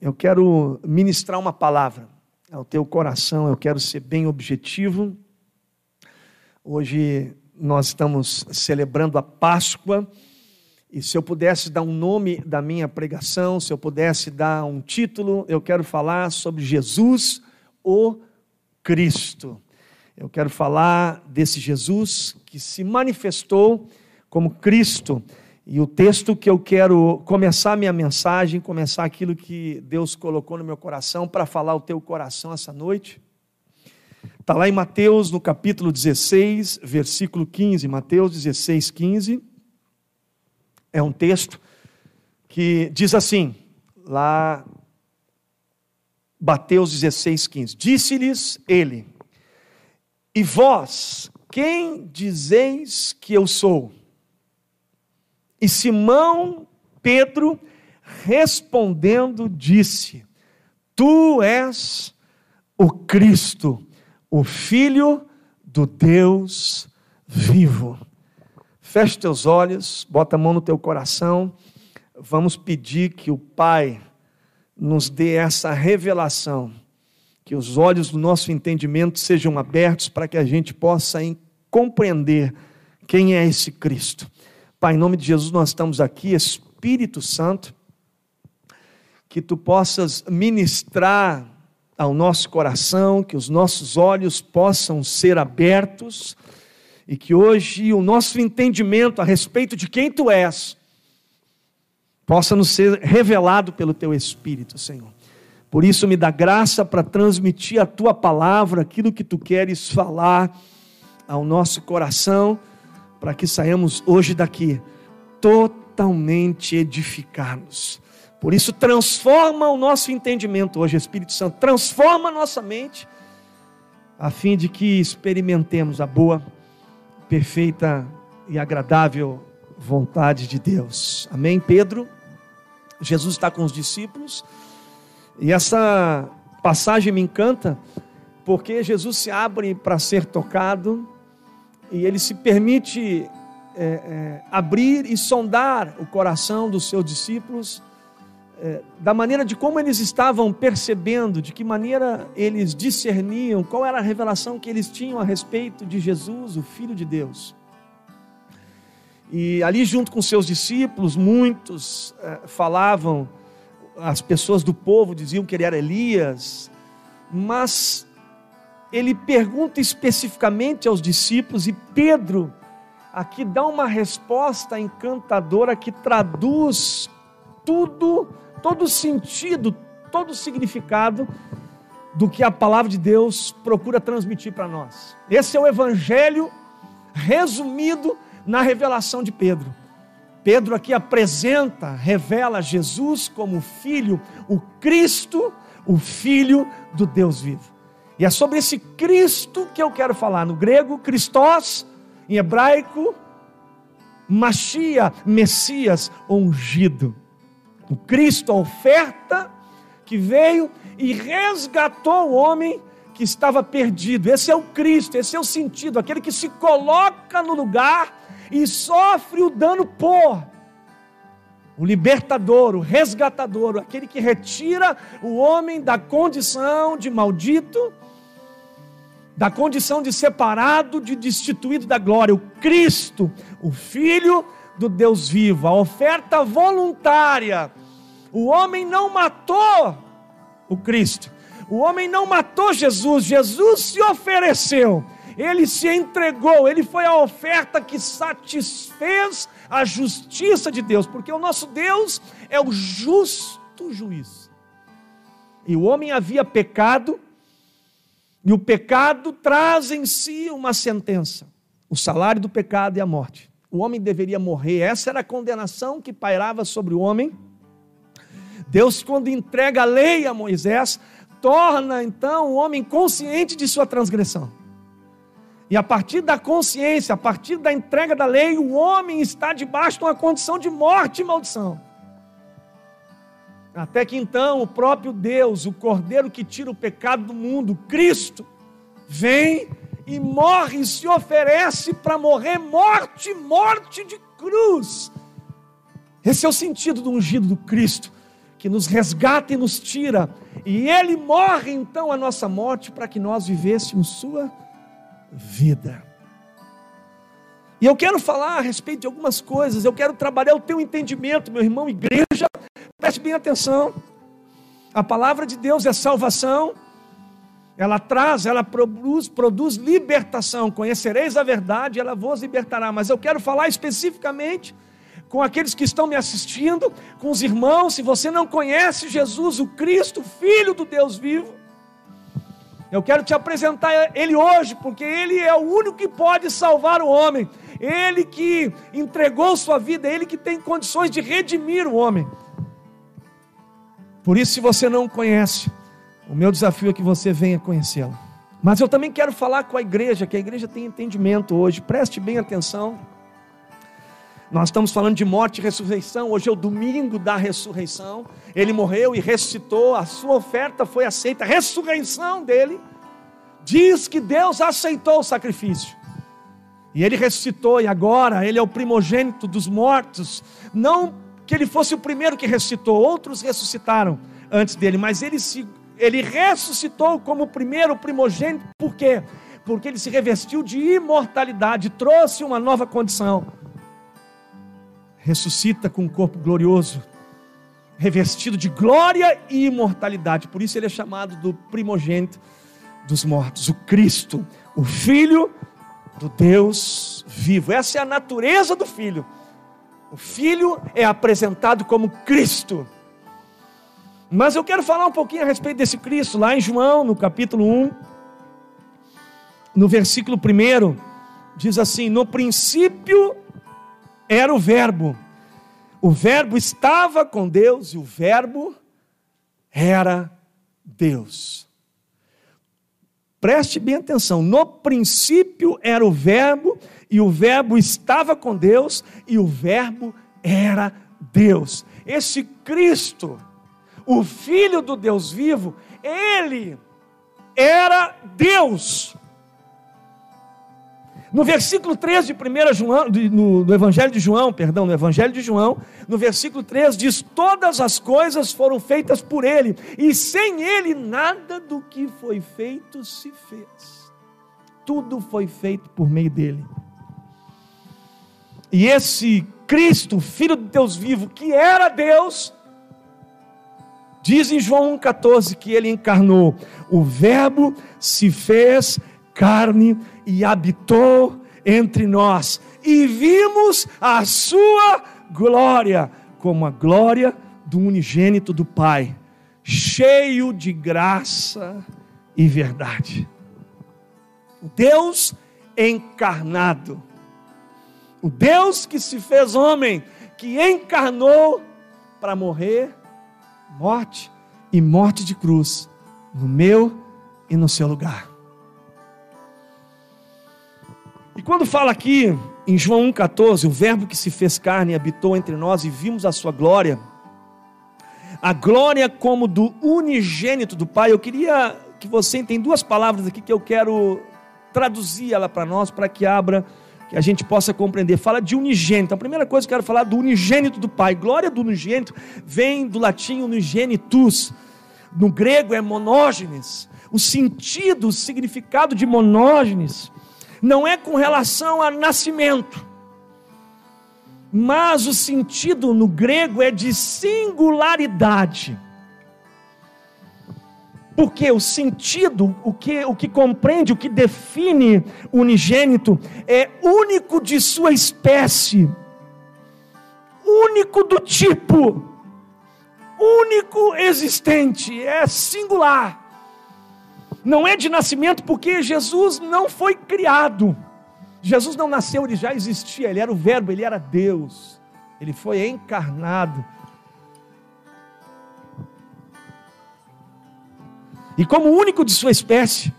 eu quero ministrar uma palavra ao teu coração, eu quero ser bem objetivo. Hoje nós estamos celebrando a Páscoa, e se eu pudesse dar um nome da minha pregação, se eu pudesse dar um título, eu quero falar sobre Jesus, o Cristo. Eu quero falar desse Jesus que se manifestou como Cristo. E o texto que eu quero começar minha mensagem, começar aquilo que Deus colocou no meu coração para falar o teu coração essa noite, está lá em Mateus, no capítulo 16, versículo 15. Mateus 16, 15. É um texto que diz assim, lá, Mateus 16, 15: Disse-lhes ele, e vós, quem dizeis que eu sou? E Simão Pedro, respondendo, disse: Tu és o Cristo, o Filho do Deus vivo. Feche teus olhos, bota a mão no teu coração. Vamos pedir que o Pai nos dê essa revelação, que os olhos do nosso entendimento sejam abertos para que a gente possa compreender quem é esse Cristo. Pai, em nome de Jesus, nós estamos aqui, Espírito Santo, que tu possas ministrar ao nosso coração, que os nossos olhos possam ser abertos e que hoje o nosso entendimento a respeito de quem tu és possa nos ser revelado pelo teu Espírito, Senhor. Por isso, me dá graça para transmitir a tua palavra, aquilo que tu queres falar ao nosso coração para que saiamos hoje daqui totalmente edificados. Por isso, transforma o nosso entendimento hoje, Espírito Santo, transforma a nossa mente, a fim de que experimentemos a boa, perfeita e agradável vontade de Deus. Amém, Pedro? Jesus está com os discípulos, e essa passagem me encanta, porque Jesus se abre para ser tocado, e ele se permite é, é, abrir e sondar o coração dos seus discípulos, é, da maneira de como eles estavam percebendo, de que maneira eles discerniam, qual era a revelação que eles tinham a respeito de Jesus, o Filho de Deus. E ali, junto com seus discípulos, muitos é, falavam, as pessoas do povo diziam que ele era Elias, mas ele pergunta especificamente aos discípulos e Pedro aqui dá uma resposta encantadora que traduz tudo, todo o sentido, todo o significado do que a palavra de Deus procura transmitir para nós. Esse é o evangelho resumido na revelação de Pedro. Pedro aqui apresenta, revela Jesus como filho, o Cristo, o filho do Deus vivo. E é sobre esse Cristo que eu quero falar. No grego, Christos, em hebraico, Machia, Messias, ungido. O Cristo, a oferta que veio e resgatou o homem que estava perdido. Esse é o Cristo, esse é o sentido, aquele que se coloca no lugar e sofre o dano por. O libertador, o resgatador, aquele que retira o homem da condição de maldito da condição de separado, de destituído da glória, o Cristo, o Filho do Deus vivo, a oferta voluntária. O homem não matou o Cristo, o homem não matou Jesus, Jesus se ofereceu, ele se entregou, ele foi a oferta que satisfez a justiça de Deus, porque o nosso Deus é o justo juiz. E o homem havia pecado, e o pecado traz em si uma sentença. O salário do pecado é a morte. O homem deveria morrer. Essa era a condenação que pairava sobre o homem. Deus, quando entrega a lei a Moisés, torna então o homem consciente de sua transgressão. E a partir da consciência, a partir da entrega da lei, o homem está debaixo de uma condição de morte e maldição. Até que então o próprio Deus, o Cordeiro que tira o pecado do mundo, Cristo, vem e morre e se oferece para morrer morte, morte de cruz. Esse é o sentido do ungido do Cristo, que nos resgata e nos tira, e ele morre então a nossa morte para que nós vivêssemos sua vida. E eu quero falar a respeito de algumas coisas, eu quero trabalhar o teu entendimento, meu irmão, igreja, preste bem atenção. A palavra de Deus é salvação, ela traz, ela produz, produz libertação. Conhecereis a verdade, ela vos libertará. Mas eu quero falar especificamente com aqueles que estão me assistindo, com os irmãos. Se você não conhece Jesus, o Cristo, Filho do Deus vivo, eu quero te apresentar Ele hoje, porque Ele é o único que pode salvar o homem. Ele que entregou sua vida, Ele que tem condições de redimir o homem. Por isso, se você não conhece, o meu desafio é que você venha conhecê-lo. Mas eu também quero falar com a igreja, que a igreja tem entendimento hoje, preste bem atenção. Nós estamos falando de morte e ressurreição. Hoje é o domingo da ressurreição. Ele morreu e ressuscitou. A sua oferta foi aceita. A ressurreição dele diz que Deus aceitou o sacrifício. E ele ressuscitou, e agora ele é o primogênito dos mortos. Não que ele fosse o primeiro que ressuscitou, outros ressuscitaram antes dele, mas ele, se, ele ressuscitou como o primeiro primogênito, por quê? Porque ele se revestiu de imortalidade, trouxe uma nova condição. Ressuscita com um corpo glorioso, revestido de glória e imortalidade, por isso ele é chamado do primogênito dos mortos, o Cristo, o Filho do Deus vivo. Essa é a natureza do Filho. O Filho é apresentado como Cristo. Mas eu quero falar um pouquinho a respeito desse Cristo, lá em João, no capítulo 1, no versículo 1, diz assim: No princípio era o Verbo, o Verbo estava com Deus e o Verbo era Deus. Preste bem atenção: no princípio era o Verbo, e o Verbo estava com Deus, e o Verbo era Deus. Esse Cristo, o Filho do Deus vivo, ele era Deus. No versículo 3 de 1 João, no, no, Evangelho de João, perdão, no Evangelho de João, no versículo 3 diz: Todas as coisas foram feitas por Ele, e sem Ele nada do que foi feito se fez. Tudo foi feito por meio dele. E esse Cristo, Filho de Deus vivo, que era Deus, diz em João 1,14 que ele encarnou, o Verbo se fez carne e habitou entre nós, e vimos a sua glória, como a glória do unigênito do Pai, cheio de graça e verdade. Deus encarnado, o Deus que se fez homem, que encarnou para morrer, morte e morte de cruz, no meu e no seu lugar. E quando fala aqui em João 1,14, o Verbo que se fez carne habitou entre nós e vimos a sua glória, a glória como do unigênito do Pai, eu queria que você tem duas palavras aqui que eu quero traduzir ela para nós, para que abra, que a gente possa compreender. Fala de unigênito. A primeira coisa que eu quero falar do unigênito do Pai. Glória do unigênito vem do latim unigenitus. No grego é monógenes. O sentido, o significado de monógenes não é com relação a nascimento, mas o sentido no grego é de singularidade. Porque o sentido, o que, o que compreende, o que define o unigênito, é único de sua espécie, único do tipo, único existente, é singular não é de nascimento porque Jesus não foi criado. Jesus não nasceu, ele já existia, ele era o Verbo, ele era Deus, ele foi encarnado. E como único de sua espécie,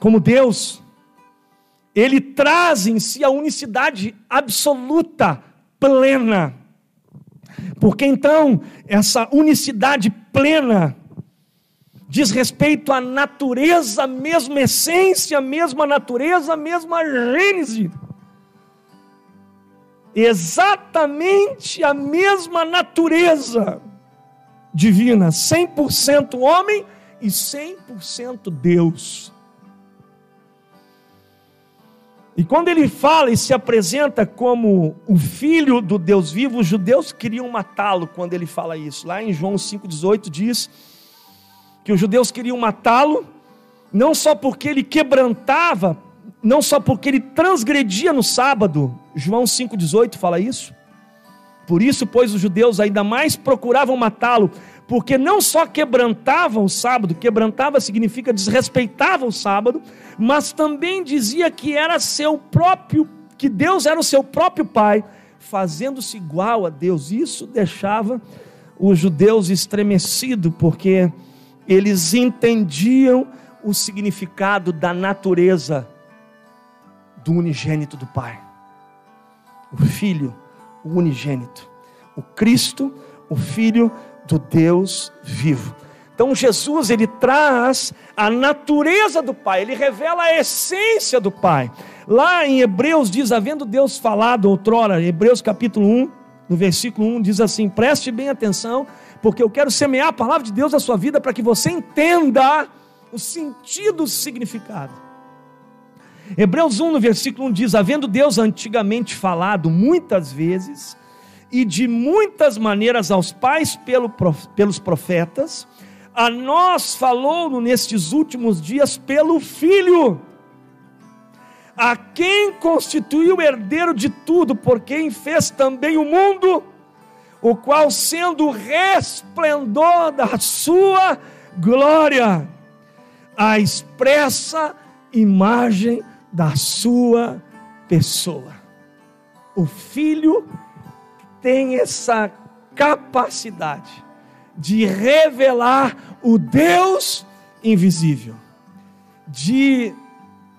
como Deus, ele traz em si a unicidade absoluta, plena. Porque então, essa unicidade plena diz respeito à natureza, mesma essência, mesma natureza, a mesma gênese. exatamente a mesma natureza divina, 100% homem e 100% Deus. E quando ele fala e se apresenta como o filho do Deus vivo, os judeus queriam matá-lo quando ele fala isso. Lá em João 5,18 diz que os judeus queriam matá-lo, não só porque ele quebrantava, não só porque ele transgredia no sábado. João 5,18 fala isso. Por isso, pois, os judeus ainda mais procuravam matá-lo, porque não só quebrantavam o sábado, quebrantava significa desrespeitava o sábado, mas também dizia que era seu próprio, que Deus era o seu próprio pai, fazendo-se igual a Deus. Isso deixava os judeus estremecidos, porque eles entendiam o significado da natureza do unigênito do Pai. O Filho, o unigênito. O Cristo, o Filho do Deus vivo. Então Jesus ele traz a natureza do Pai, ele revela a essência do Pai. Lá em Hebreus diz, havendo Deus falado outrora, Hebreus capítulo 1, no versículo 1 diz assim: "Preste bem atenção, porque eu quero semear a palavra de Deus na sua vida para que você entenda o sentido, o significado. Hebreus 1, no versículo 1 diz: Havendo Deus antigamente falado muitas vezes e de muitas maneiras aos pais pelo, pelos profetas, a nós falou nestes últimos dias pelo Filho, a quem constituiu o herdeiro de tudo, por quem fez também o mundo, o qual, sendo o resplendor da sua glória, a expressa imagem da sua pessoa. O Filho tem essa capacidade de revelar o Deus invisível, de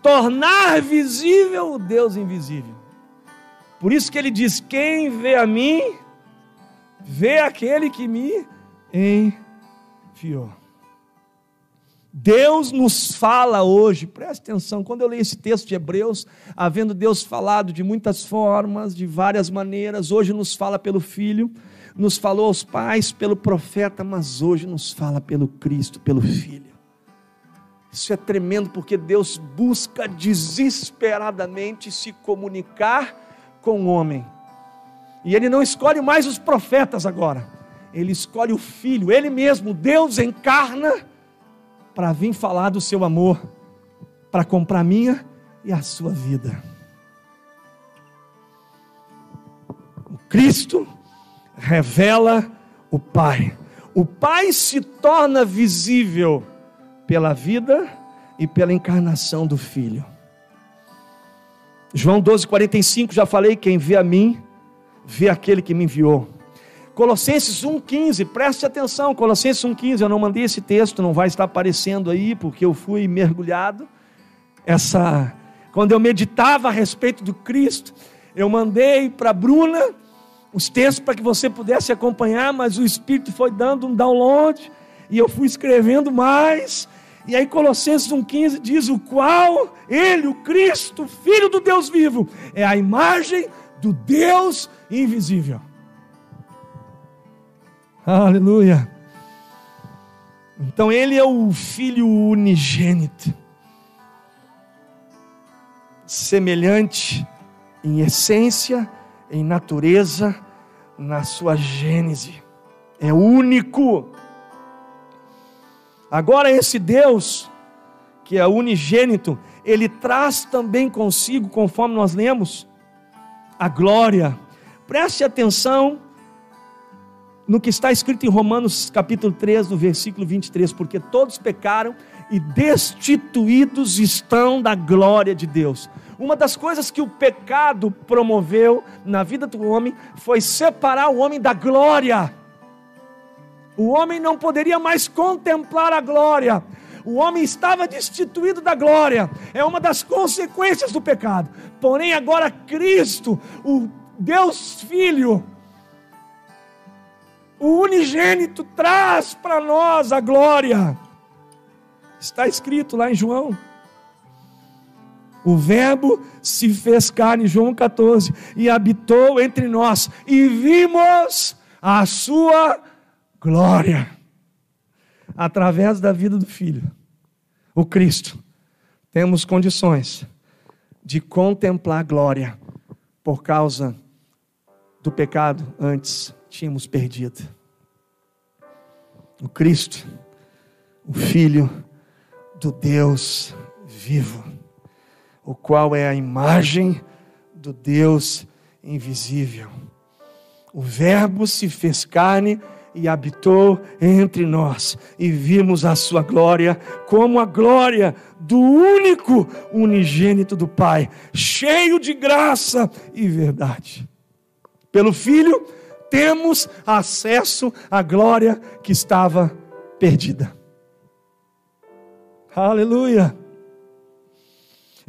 tornar visível o Deus invisível. Por isso que ele diz: Quem vê a mim, vê aquele que me enviou. Deus nos fala hoje, preste atenção, quando eu leio esse texto de Hebreus, havendo Deus falado de muitas formas, de várias maneiras, hoje nos fala pelo Filho, nos falou aos pais pelo profeta, mas hoje nos fala pelo Cristo, pelo Filho. Isso é tremendo porque Deus busca desesperadamente se comunicar com o homem. E Ele não escolhe mais os profetas agora, Ele escolhe o Filho, Ele mesmo, Deus encarna para vir falar do seu amor, para comprar minha e a sua vida. O Cristo revela o Pai. O Pai se torna visível pela vida e pela encarnação do Filho. João 12,45, já falei: quem vê a mim, vê aquele que me enviou. Colossenses 1,15, preste atenção, Colossenses 1,15, eu não mandei esse texto, não vai estar aparecendo aí, porque eu fui mergulhado. Essa, quando eu meditava a respeito do Cristo, eu mandei para Bruna os textos para que você pudesse acompanhar, mas o Espírito foi dando um download, e eu fui escrevendo mais. E aí Colossenses 1,15 diz: o qual ele, o Cristo, Filho do Deus vivo, é a imagem do Deus invisível. Aleluia. Então ele é o filho unigênito, semelhante em essência, em natureza, na sua gênese. É único. Agora esse Deus, que é unigênito, ele traz também consigo, conforme nós lemos, a glória. Preste atenção no que está escrito em Romanos capítulo 3, no versículo 23, porque todos pecaram e destituídos estão da glória de Deus. Uma das coisas que o pecado promoveu na vida do homem foi separar o homem da glória. O homem não poderia mais contemplar a glória. O homem estava destituído da glória. É uma das consequências do pecado. Porém, agora Cristo, o Deus Filho, o unigênito traz para nós a glória. Está escrito lá em João. O Verbo se fez carne, João 14, e habitou entre nós, e vimos a sua glória. Através da vida do Filho, o Cristo, temos condições de contemplar glória por causa do pecado antes tínhamos perdido. O Cristo, o Filho do Deus vivo o qual é a imagem do Deus invisível. O Verbo se fez carne e habitou entre nós, e vimos a sua glória como a glória do único unigênito do Pai, cheio de graça e verdade. Pelo Filho, temos acesso à glória que estava perdida. Aleluia!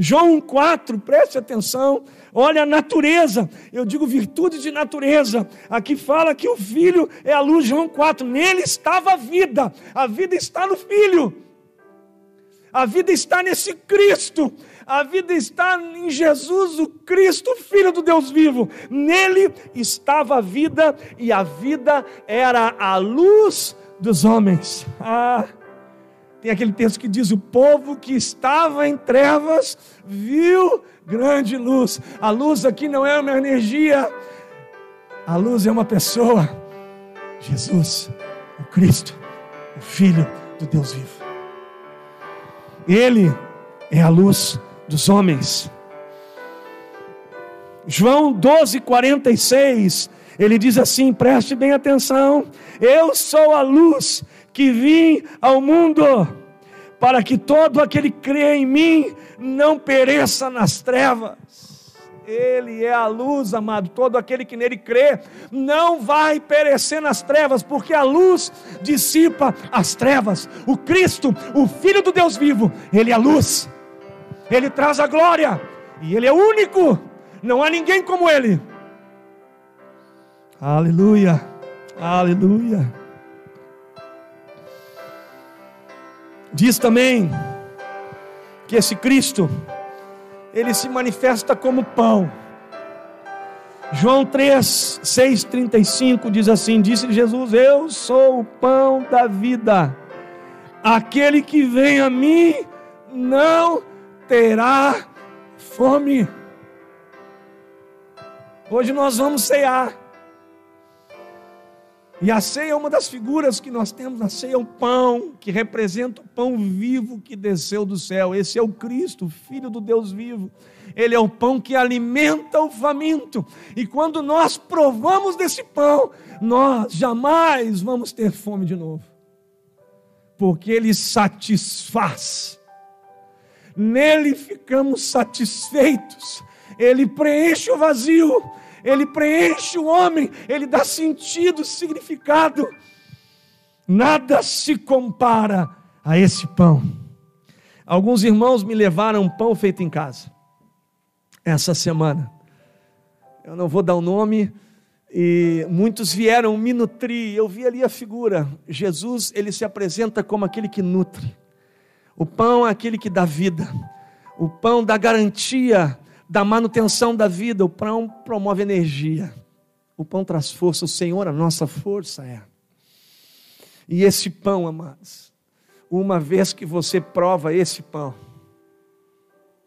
João 4, preste atenção, olha a natureza, eu digo virtude de natureza, aqui fala que o Filho é a luz, João 4, nele estava a vida, a vida está no Filho, a vida está nesse Cristo, a vida está em Jesus, o Cristo, Filho do Deus vivo, nele estava a vida, e a vida era a luz dos homens. Ah, tem aquele texto que diz: O povo que estava em trevas viu grande luz. A luz aqui não é uma energia, a luz é uma pessoa. Jesus, o Cristo, o Filho do Deus vivo. Ele é a luz dos homens. João 12, 46, ele diz assim: preste bem atenção, eu sou a luz que vim ao mundo, para que todo aquele que crê em mim não pereça nas trevas. Ele é a luz, amado. Todo aquele que nele crê não vai perecer nas trevas, porque a luz dissipa as trevas. O Cristo, o Filho do Deus vivo, ele é a luz, ele traz a glória, e ele é único, não há ninguém como ele. Aleluia, aleluia. Diz também que esse Cristo, ele se manifesta como pão. João 3, 6, 35 diz assim: Disse Jesus: Eu sou o pão da vida. Aquele que vem a mim não terá fome. Hoje nós vamos cear. E a ceia é uma das figuras que nós temos. A ceia é o pão, que representa o pão vivo que desceu do céu. Esse é o Cristo, Filho do Deus vivo. Ele é o pão que alimenta o faminto. E quando nós provamos desse pão, nós jamais vamos ter fome de novo. Porque ele satisfaz. Nele ficamos satisfeitos. Ele preenche o vazio ele preenche o homem, ele dá sentido, significado. Nada se compara a esse pão. Alguns irmãos me levaram um pão feito em casa, essa semana. Eu não vou dar o nome, e muitos vieram me nutrir. Eu vi ali a figura. Jesus, ele se apresenta como aquele que nutre. O pão é aquele que dá vida. O pão dá garantia da manutenção da vida. O pão promove energia. O pão traz força. O Senhor, a nossa força é. E esse pão, amados, uma vez que você prova esse pão,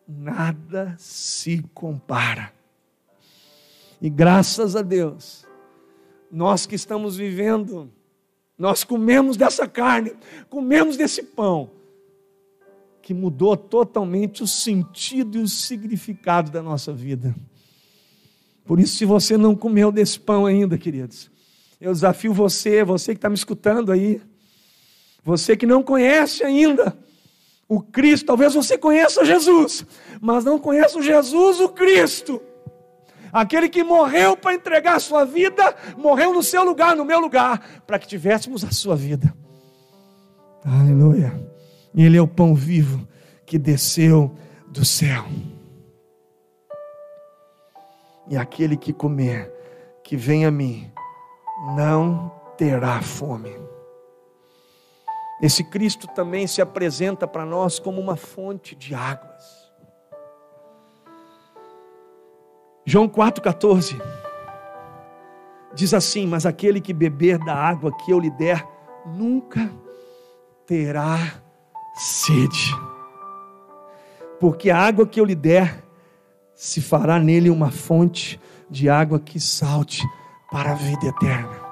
nada se compara. E graças a Deus, nós que estamos vivendo, nós comemos dessa carne, comemos desse pão que mudou totalmente o sentido e o significado da nossa vida. Por isso, se você não comeu desse pão ainda, queridos, eu desafio você, você que está me escutando aí, você que não conhece ainda o Cristo, talvez você conheça Jesus, mas não conheça o Jesus, o Cristo. Aquele que morreu para entregar a sua vida, morreu no seu lugar, no meu lugar, para que tivéssemos a sua vida. Aleluia. E Ele é o pão vivo que desceu do céu. E aquele que comer, que vem a mim, não terá fome. Esse Cristo também se apresenta para nós como uma fonte de águas. João 4,14 diz assim: Mas aquele que beber da água que eu lhe der, nunca terá sede, porque a água que eu lhe der se fará nele uma fonte de água que salte para a vida eterna.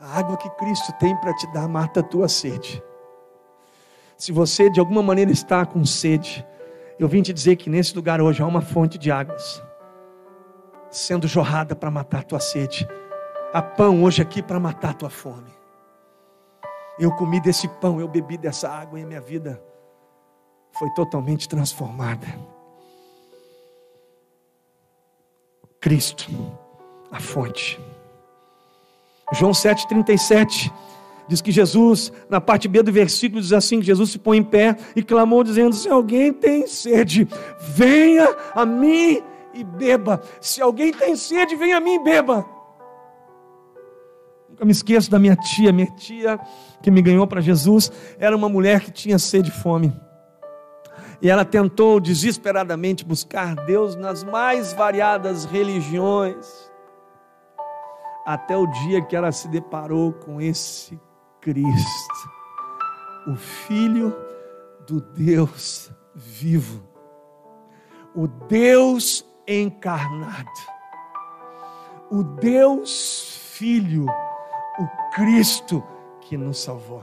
A água que Cristo tem para te dar mata a tua sede. Se você de alguma maneira está com sede, eu vim te dizer que nesse lugar hoje há uma fonte de águas sendo jorrada para matar a tua sede. Há pão hoje aqui para matar a tua fome. Eu comi desse pão, eu bebi dessa água e a minha vida foi totalmente transformada. Cristo, a fonte. João 7,37 diz que Jesus, na parte B do versículo, diz assim: Jesus se põe em pé e clamou, dizendo: Se alguém tem sede, venha a mim e beba. Se alguém tem sede, venha a mim e beba. Nunca me esqueço da minha tia, minha tia que me ganhou para Jesus, era uma mulher que tinha sede e fome. E ela tentou desesperadamente buscar Deus nas mais variadas religiões, até o dia que ela se deparou com esse Cristo, o Filho do Deus vivo, o Deus encarnado, o Deus Filho, o Cristo que nos salvou.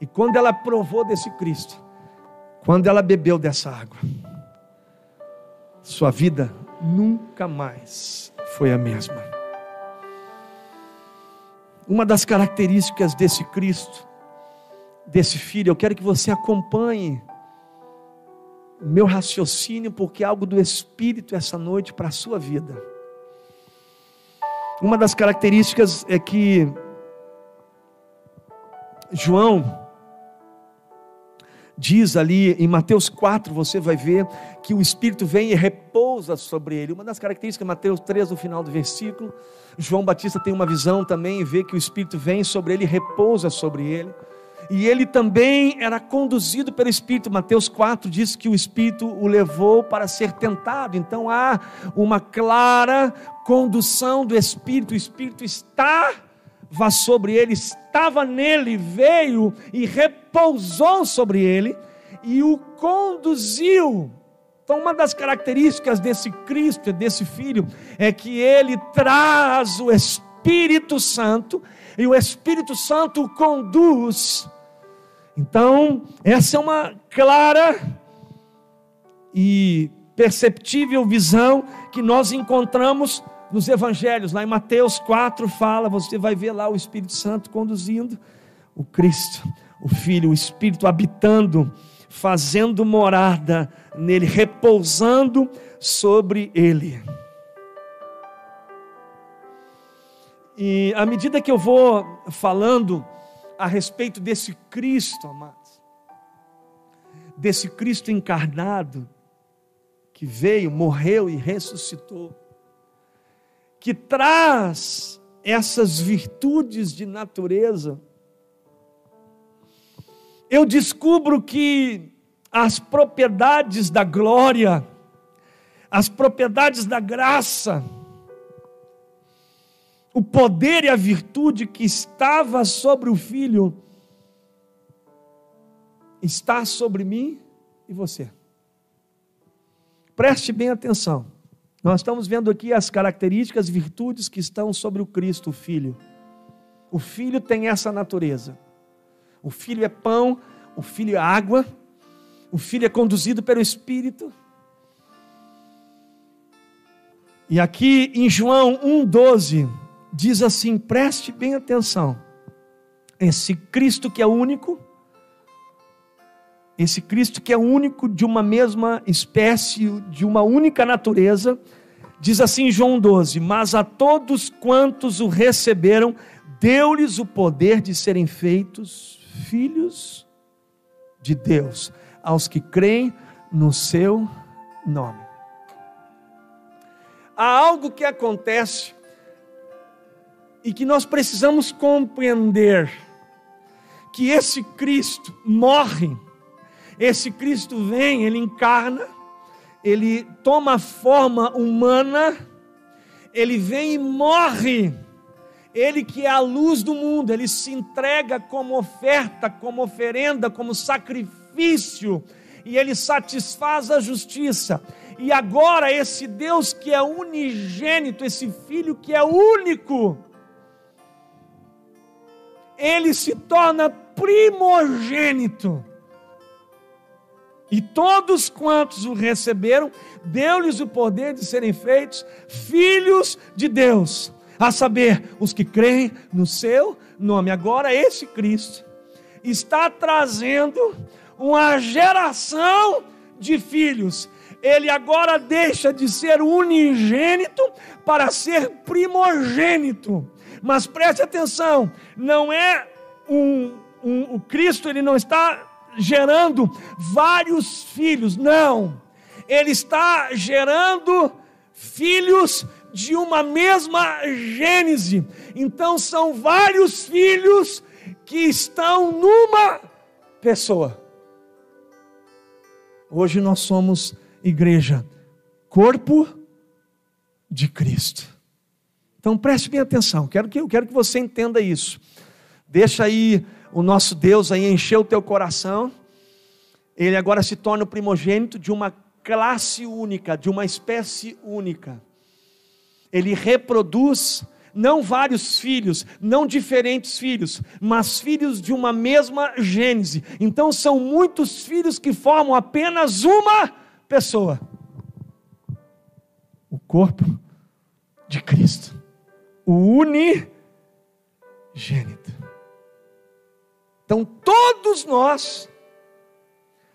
E quando ela provou desse Cristo, quando ela bebeu dessa água, sua vida nunca mais foi a mesma. Uma das características desse Cristo, desse Filho, eu quero que você acompanhe o meu raciocínio, porque é algo do Espírito essa noite para a sua vida. Uma das características é que João, diz ali em Mateus 4, você vai ver que o Espírito vem e repousa sobre ele. Uma das características, Mateus 3, no final do versículo, João Batista tem uma visão também e vê que o Espírito vem sobre ele e repousa sobre ele. E ele também era conduzido pelo Espírito. Mateus 4 diz que o Espírito o levou para ser tentado. Então há uma clara condução do Espírito. O Espírito está vá sobre ele, estava nele, veio e repousou sobre ele e o conduziu. Então, uma das características desse Cristo, desse Filho, é que ele traz o Espírito Santo e o Espírito Santo o conduz. Então, essa é uma clara e perceptível visão que nós encontramos nos evangelhos, lá em Mateus 4 fala, você vai ver lá o Espírito Santo conduzindo o Cristo, o Filho, o Espírito habitando, fazendo morada nele, repousando sobre ele. E à medida que eu vou falando a respeito desse Cristo, amados, desse Cristo encarnado, que veio, morreu e ressuscitou, que traz essas virtudes de natureza, eu descubro que as propriedades da glória, as propriedades da graça, o poder e a virtude que estava sobre o filho, está sobre mim e você. Preste bem atenção. Nós estamos vendo aqui as características, virtudes que estão sobre o Cristo, o Filho. O Filho tem essa natureza. O Filho é pão, o Filho é água, o Filho é conduzido pelo Espírito. E aqui em João 1,12 diz assim: preste bem atenção. Esse Cristo que é único, esse Cristo que é único de uma mesma espécie, de uma única natureza, diz assim João 12: Mas a todos quantos o receberam, deu-lhes o poder de serem feitos filhos de Deus, aos que creem no seu nome. Há algo que acontece e que nós precisamos compreender que esse Cristo morre esse Cristo vem, ele encarna, ele toma forma humana, ele vem e morre. Ele que é a luz do mundo, ele se entrega como oferta, como oferenda, como sacrifício, e ele satisfaz a justiça. E agora, esse Deus que é unigênito, esse Filho que é único, ele se torna primogênito. E todos quantos o receberam, deu-lhes o poder de serem feitos filhos de Deus, a saber, os que creem no seu nome. Agora, esse Cristo está trazendo uma geração de filhos. Ele agora deixa de ser unigênito para ser primogênito. Mas preste atenção, não é um, um, o Cristo, ele não está gerando vários filhos, não. Ele está gerando filhos de uma mesma gênese. Então são vários filhos que estão numa pessoa. Hoje nós somos igreja, corpo de Cristo. Então preste bem atenção, quero que, eu quero que você entenda isso. Deixa aí o nosso Deus aí encher o teu coração. Ele agora se torna o primogênito de uma classe única, de uma espécie única. Ele reproduz não vários filhos, não diferentes filhos, mas filhos de uma mesma gênese. Então são muitos filhos que formam apenas uma pessoa. O corpo de Cristo o unigênito. Então todos nós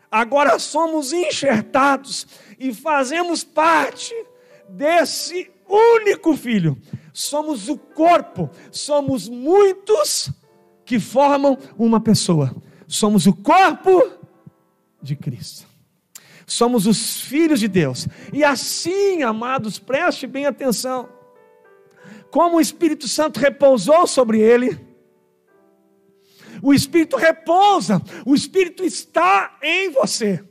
agora somos enxertados e fazemos parte desse único filho. Somos o corpo, somos muitos que formam uma pessoa. Somos o corpo de Cristo. Somos os filhos de Deus. E assim, amados, preste bem atenção como o Espírito Santo repousou sobre ele. O Espírito repousa, o Espírito está em você.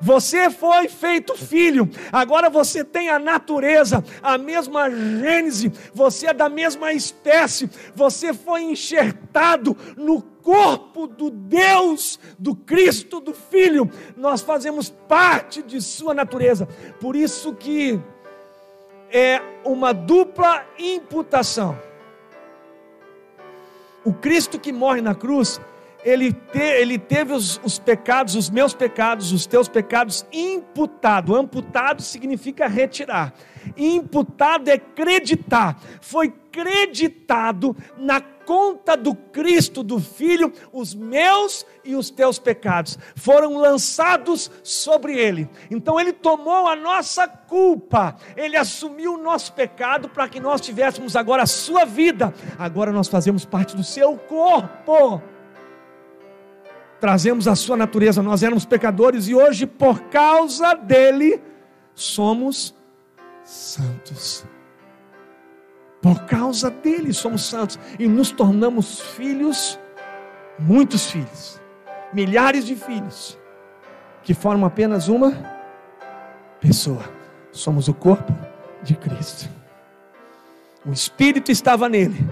Você foi feito filho, agora você tem a natureza, a mesma gênese, você é da mesma espécie, você foi enxertado no corpo do Deus, do Cristo, do Filho, nós fazemos parte de Sua natureza, por isso que é uma dupla imputação. O Cristo que morre na cruz, ele, te, ele teve os, os, pecados, os meus pecados, os teus pecados imputado. Amputado significa retirar. Imputado é acreditar. Foi creditado na conta do Cristo, do Filho, os meus e os teus pecados foram lançados sobre ele. Então ele tomou a nossa culpa, ele assumiu o nosso pecado para que nós tivéssemos agora a sua vida. Agora nós fazemos parte do seu corpo. Trazemos a sua natureza, nós éramos pecadores e hoje, por causa dele, somos santos. Por causa dele somos santos e nos tornamos filhos, muitos filhos, milhares de filhos, que formam apenas uma pessoa. Somos o corpo de Cristo. O Espírito estava nele,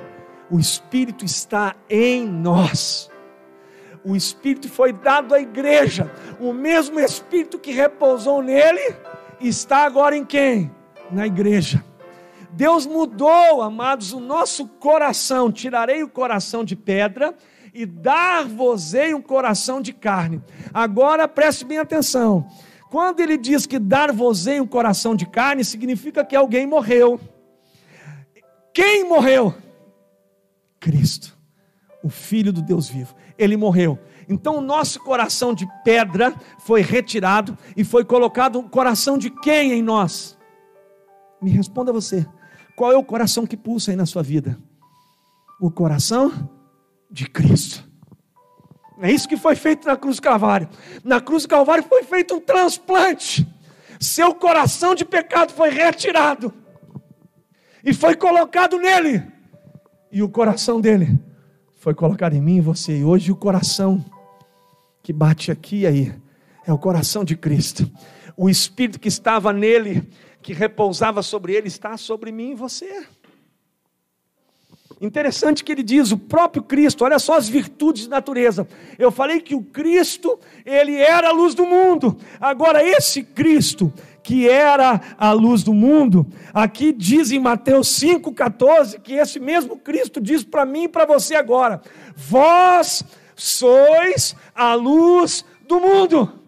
o Espírito está em nós. O Espírito foi dado à igreja, o mesmo Espírito que repousou nele está agora em quem? Na igreja. Deus mudou, amados, o nosso coração. Tirarei o coração de pedra e dar-vos-ei um coração de carne. Agora preste bem atenção. Quando ele diz que dar-vos-ei um coração de carne, significa que alguém morreu. Quem morreu? Cristo, o Filho do Deus vivo. Ele morreu. Então o nosso coração de pedra foi retirado e foi colocado um coração de quem em nós? Me responda você. Qual é o coração que pulsa aí na sua vida? O coração de Cristo. É isso que foi feito na cruz do Calvário. Na cruz do Calvário foi feito um transplante. Seu coração de pecado foi retirado e foi colocado nele. E o coração dele foi colocado em mim e você. E hoje o coração que bate aqui e aí é o coração de Cristo. O Espírito que estava nele, que repousava sobre ele, está sobre mim e você. Interessante que ele diz, o próprio Cristo, olha só as virtudes de natureza. Eu falei que o Cristo, ele era a luz do mundo. Agora, esse Cristo, que era a luz do mundo, aqui diz em Mateus 5,14, que esse mesmo Cristo diz para mim e para você agora: Vós sois a luz do mundo.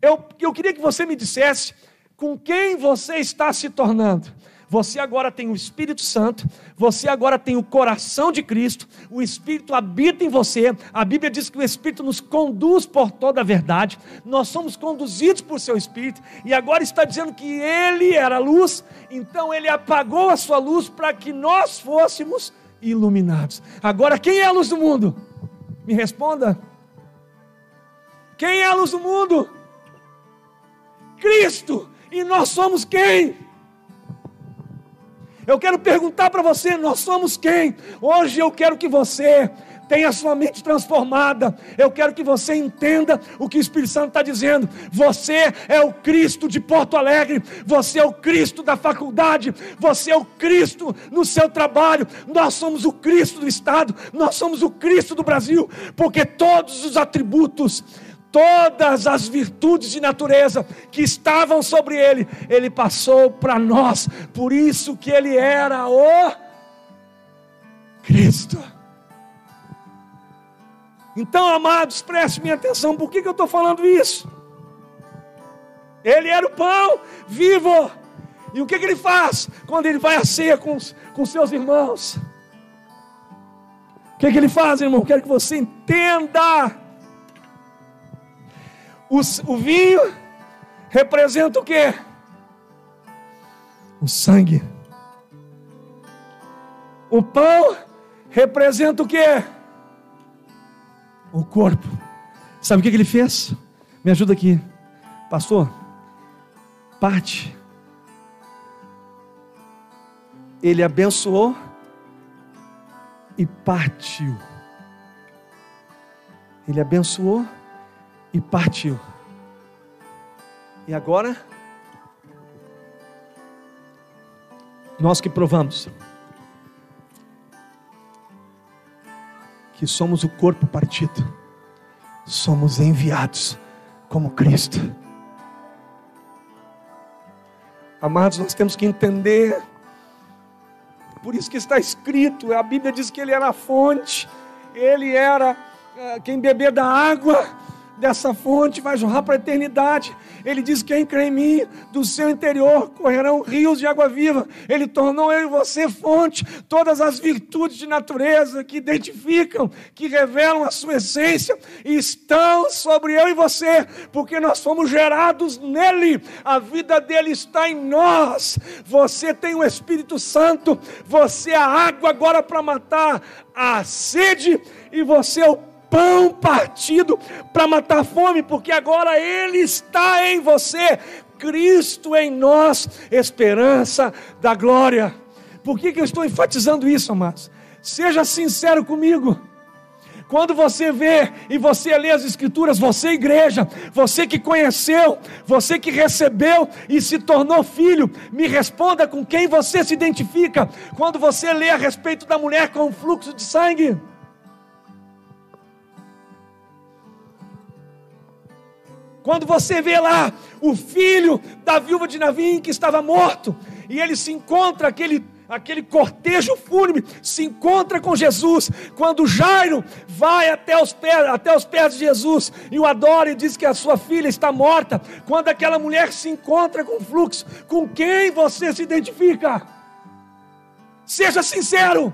Eu, eu queria que você me dissesse com quem você está se tornando. Você agora tem o Espírito Santo, você agora tem o coração de Cristo, o Espírito habita em você. A Bíblia diz que o Espírito nos conduz por toda a verdade. Nós somos conduzidos por seu Espírito e agora está dizendo que ele era luz, então ele apagou a sua luz para que nós fôssemos iluminados. Agora quem é a luz do mundo? Me responda. Quem é a luz do mundo? Cristo. E nós somos quem? Eu quero perguntar para você: nós somos quem? Hoje eu quero que você tenha sua mente transformada. Eu quero que você entenda o que o Espírito Santo está dizendo. Você é o Cristo de Porto Alegre, você é o Cristo da faculdade, você é o Cristo no seu trabalho. Nós somos o Cristo do Estado, nós somos o Cristo do Brasil, porque todos os atributos todas as virtudes de natureza que estavam sobre ele, ele passou para nós. Por isso que ele era o Cristo. Então, amados, preste minha atenção, por que, que eu estou falando isso? Ele era o pão vivo. E o que, que ele faz quando ele vai a ceia com, com seus irmãos? O que, que ele faz, irmão? Quero que você entenda o, o vinho representa o que? O sangue. O pão representa o que? O corpo. Sabe o que ele fez? Me ajuda aqui, pastor. Parte. Ele abençoou e partiu. Ele abençoou e partiu. E agora, nós que provamos que somos o corpo partido, somos enviados como Cristo. Amados, nós temos que entender, por isso que está escrito, a Bíblia diz que ele era a fonte, ele era eh, quem beber da água dessa fonte vai jorrar para a eternidade. Ele diz: Quem crê em mim, do seu interior correrão rios de água viva. Ele tornou eu e você fonte. Todas as virtudes de natureza que identificam, que revelam a sua essência, estão sobre eu e você, porque nós fomos gerados nele. A vida dele está em nós. Você tem o Espírito Santo, você é a água agora para matar a sede, e você é o pão partido para matar a fome, porque agora Ele está em você, Cristo em nós, esperança da glória. Por que, que eu estou enfatizando isso, amados? Seja sincero comigo. Quando você vê e você lê as Escrituras, você, igreja, você que conheceu, você que recebeu e se tornou filho, me responda com quem você se identifica. Quando você lê a respeito da mulher com fluxo de sangue, Quando você vê lá o filho da viúva de Navim que estava morto, e ele se encontra, aquele, aquele cortejo fúnebre, se encontra com Jesus. Quando Jairo vai até os, pés, até os pés de Jesus e o adora e diz que a sua filha está morta. Quando aquela mulher se encontra com o fluxo, com quem você se identifica? Seja sincero.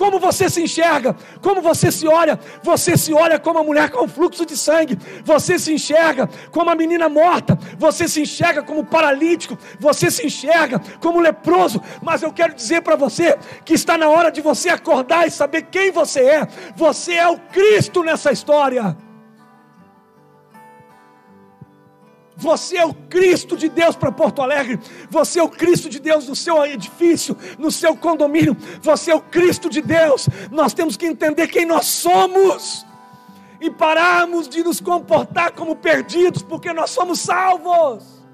Como você se enxerga? Como você se olha? Você se olha como a mulher com fluxo de sangue. Você se enxerga como a menina morta. Você se enxerga como paralítico. Você se enxerga como leproso. Mas eu quero dizer para você que está na hora de você acordar e saber quem você é. Você é o Cristo nessa história. Você é o Cristo de Deus para Porto Alegre. Você é o Cristo de Deus no seu edifício, no seu condomínio. Você é o Cristo de Deus. Nós temos que entender quem nós somos. e pararmos de nos comportar como perdidos, porque nós somos salvos.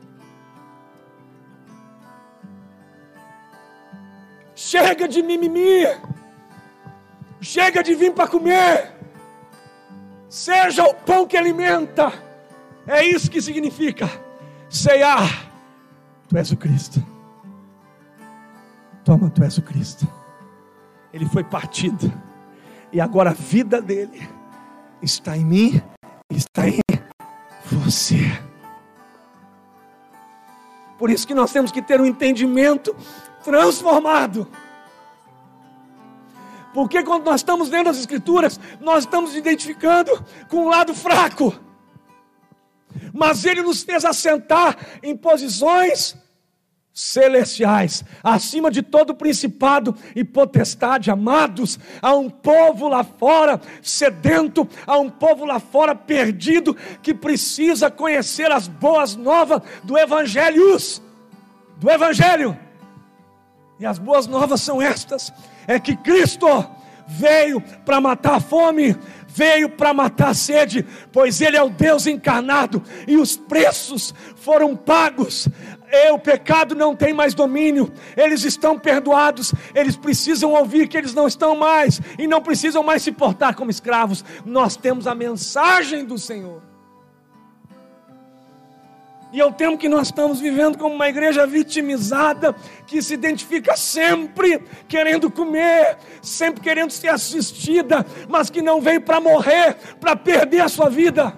Chega de mimimi, chega de vir para comer, seja o pão que alimenta, é isso que significa ceiar. Tu és o Cristo. Toma, tu és o Cristo. Ele foi partido, e agora a vida dele está em mim, está em você. Por isso que nós temos que ter um entendimento transformado. Porque quando nós estamos lendo as Escrituras, nós estamos identificando com um lado fraco. Mas Ele nos fez assentar em posições celestiais, acima de todo principado e potestade, amados, há um povo lá fora sedento, há um povo lá fora perdido que precisa conhecer as boas novas do Evangelho, do Evangelho. E as boas novas são estas: é que Cristo veio para matar a fome, veio para matar a sede, pois Ele é o Deus encarnado e os preços foram pagos. E o pecado não tem mais domínio, eles estão perdoados, eles precisam ouvir que eles não estão mais e não precisam mais se portar como escravos. Nós temos a mensagem do Senhor. E eu temo que nós estamos vivendo como uma igreja vitimizada, que se identifica sempre querendo comer, sempre querendo ser assistida, mas que não veio para morrer, para perder a sua vida.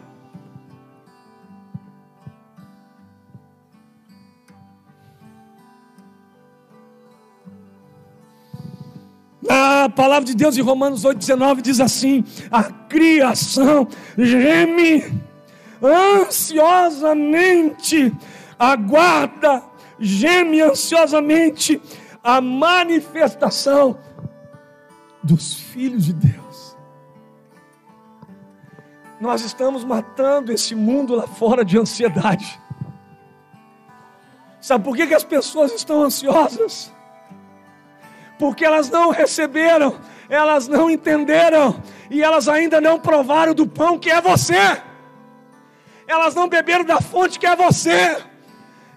A palavra de Deus em Romanos 8,19 diz assim: a criação geme ansiosamente aguarda, geme ansiosamente a manifestação dos filhos de Deus. Nós estamos matando esse mundo lá fora de ansiedade. Sabe por que, que as pessoas estão ansiosas? Porque elas não receberam, elas não entenderam e elas ainda não provaram do pão que é você elas não beberam da fonte que é você.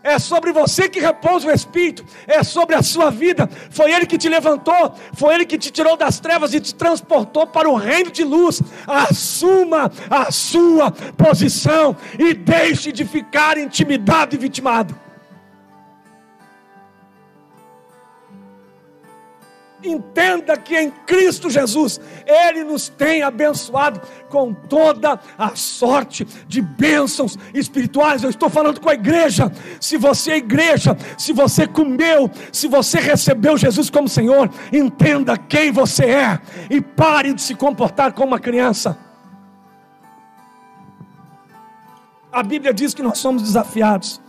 É sobre você que repousa o Espírito, é sobre a sua vida. Foi Ele que te levantou, foi Ele que te tirou das trevas e te transportou para o reino de luz. Assuma a sua posição e deixe de ficar intimidado e vitimado. Entenda que em Cristo Jesus, Ele nos tem abençoado com toda a sorte de bênçãos espirituais. Eu estou falando com a igreja. Se você é igreja, se você comeu, se você recebeu Jesus como Senhor, entenda quem você é e pare de se comportar como uma criança. A Bíblia diz que nós somos desafiados,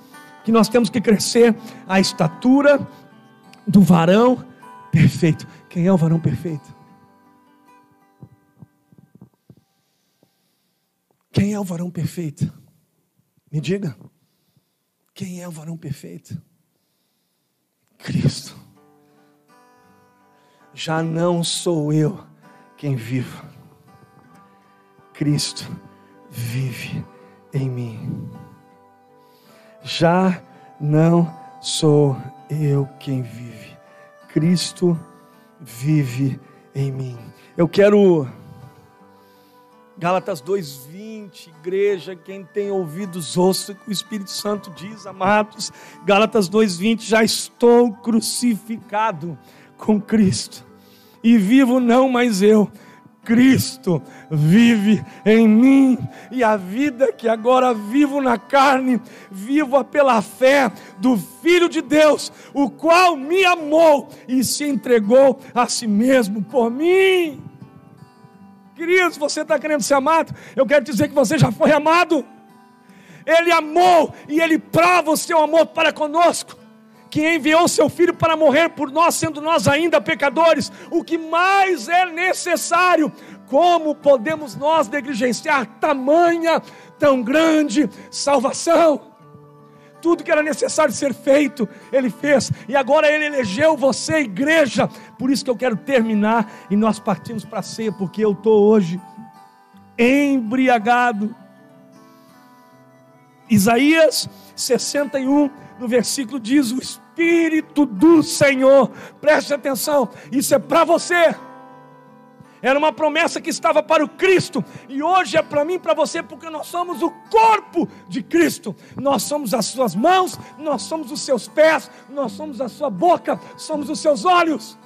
que nós temos que crescer a estatura do varão perfeito. Quem é o varão perfeito? Quem é o varão perfeito? Me diga. Quem é o varão perfeito? Cristo. Já não sou eu quem vivo. Cristo vive em mim. Já não sou eu quem vive. Cristo vive em mim. Eu quero Gálatas 2:20, igreja, quem tem ouvidos ouça que o Espírito Santo diz, amados. Gálatas 2:20, já estou crucificado com Cristo. E vivo não mais eu, Cristo vive em mim, e a vida que agora vivo na carne, vivo pela fé do Filho de Deus, o qual me amou e se entregou a si mesmo por mim. Queridos, você está querendo ser amado? Eu quero dizer que você já foi amado. Ele amou e ele prova o seu amor para conosco que enviou seu filho para morrer por nós, sendo nós ainda pecadores, o que mais é necessário. Como podemos nós negligenciar tamanha, tão grande salvação? Tudo que era necessário ser feito, Ele fez, e agora Ele elegeu você, igreja. Por isso que eu quero terminar e nós partimos para a ceia, porque eu estou hoje embriagado. Isaías 61, no versículo diz: O Espírito do Senhor, preste atenção, isso é para você. Era uma promessa que estava para o Cristo, e hoje é para mim e para você, porque nós somos o corpo de Cristo. Nós somos as suas mãos, nós somos os seus pés, nós somos a sua boca, somos os seus olhos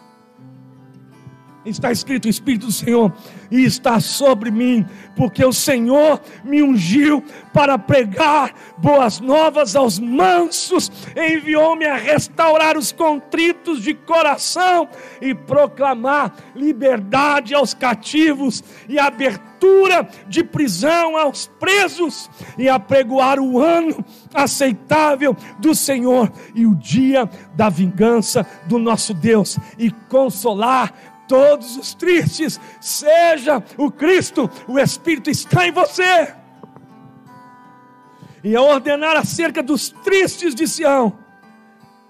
está escrito: o Espírito do Senhor e está sobre mim, porque o Senhor me ungiu para pregar boas novas aos mansos, enviou-me a restaurar os contritos de coração e proclamar liberdade aos cativos e abertura de prisão aos presos e apregoar o ano aceitável do Senhor e o dia da vingança do nosso Deus e consolar todos os tristes, seja o Cristo, o Espírito está em você. E a ordenar acerca dos tristes de Sião,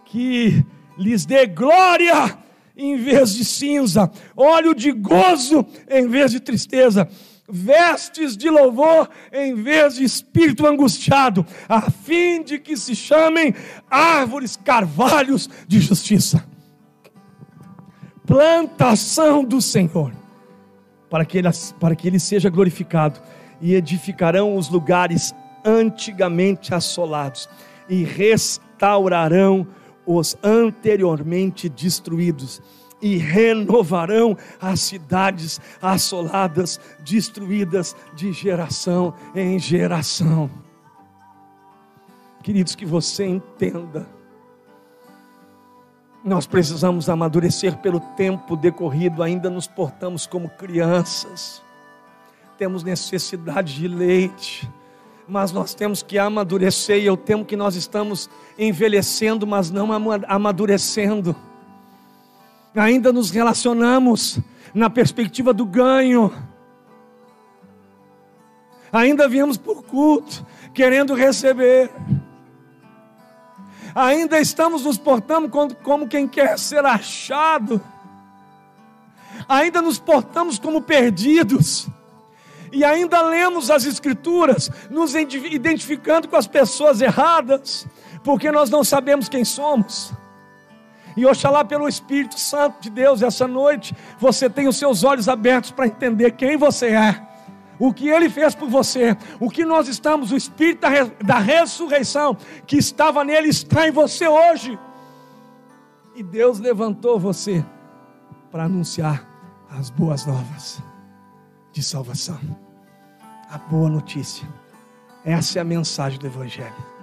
que lhes dê glória em vez de cinza, óleo de gozo em vez de tristeza, vestes de louvor em vez de espírito angustiado, a fim de que se chamem árvores carvalhos de justiça plantação do Senhor, para que ele, para que ele seja glorificado, e edificarão os lugares antigamente assolados, e restaurarão os anteriormente destruídos, e renovarão as cidades assoladas, destruídas de geração em geração. Queridos, que você entenda nós precisamos amadurecer pelo tempo decorrido, ainda nos portamos como crianças, temos necessidade de leite, mas nós temos que amadurecer, e eu temo que nós estamos envelhecendo, mas não amadurecendo. Ainda nos relacionamos na perspectiva do ganho, ainda viemos por culto, querendo receber ainda estamos nos portando como quem quer ser achado, ainda nos portamos como perdidos, e ainda lemos as Escrituras, nos identificando com as pessoas erradas, porque nós não sabemos quem somos. E oxalá pelo Espírito Santo de Deus, essa noite, você tenha os seus olhos abertos para entender quem você é o que ele fez por você, o que nós estamos, o Espírito da, da ressurreição que estava nele está em você hoje. E Deus levantou você para anunciar as boas novas de salvação. A boa notícia. Essa é a mensagem do Evangelho.